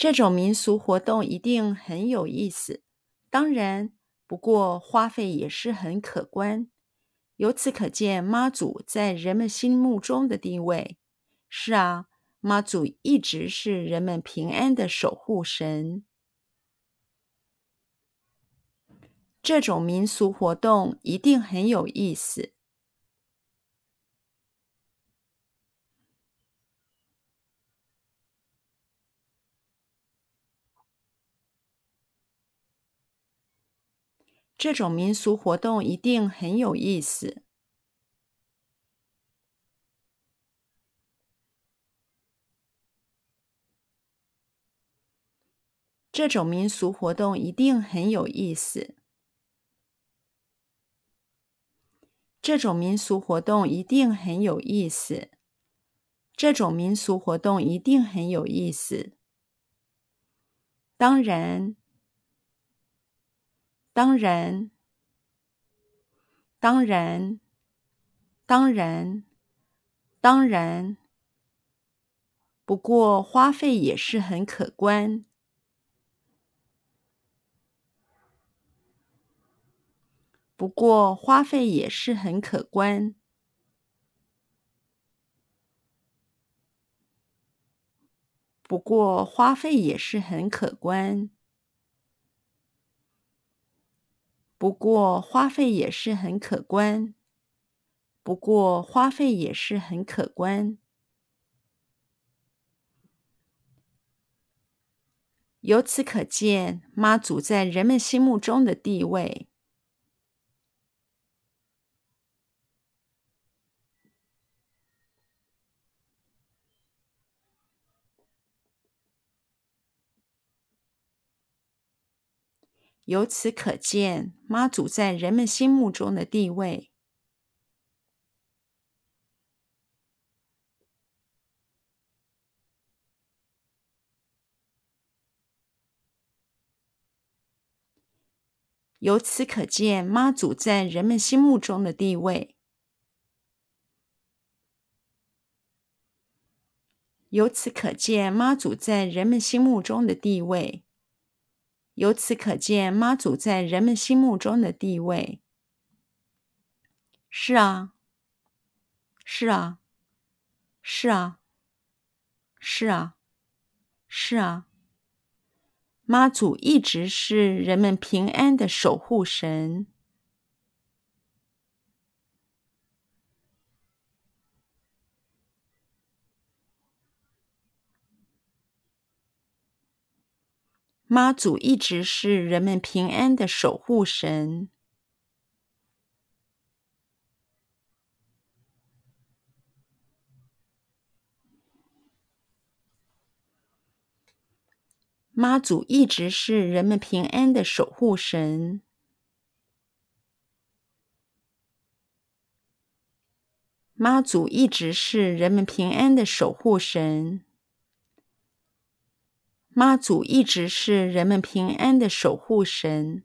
这种民俗活动一定很有意思，当然，不过花费也是很可观。由此可见，妈祖在人们心目中的地位。是啊，妈祖一直是人们平安的守护神。这种民俗活动一定很有意思。这种民俗活动一定很有意思。这种民俗活动一定很有意思。这种民俗活动一定很有意思。这种民俗活动一定很有意思。当然。当然，当然，当然，当然。不过花费也是很可观。不过花费也是很可观。不过花费也是很可观。不过花费也是很可观。不过花费也是很可观。由此可见，妈祖在人们心目中的地位。由此可见，妈祖在人们心目中的地位。由此可见，妈祖在人们心目中的地位。由此可见，妈祖在人们心目中的地位。由此可见，妈祖在人们心目中的地位。是啊，是啊，是啊，是啊，是啊。妈祖一直是人们平安的守护神。妈祖一直是人们平安的守护神。妈祖一直是人们平安的守护神。妈祖一直是人们平安的守护神。妈祖一直是人们平安的守护神。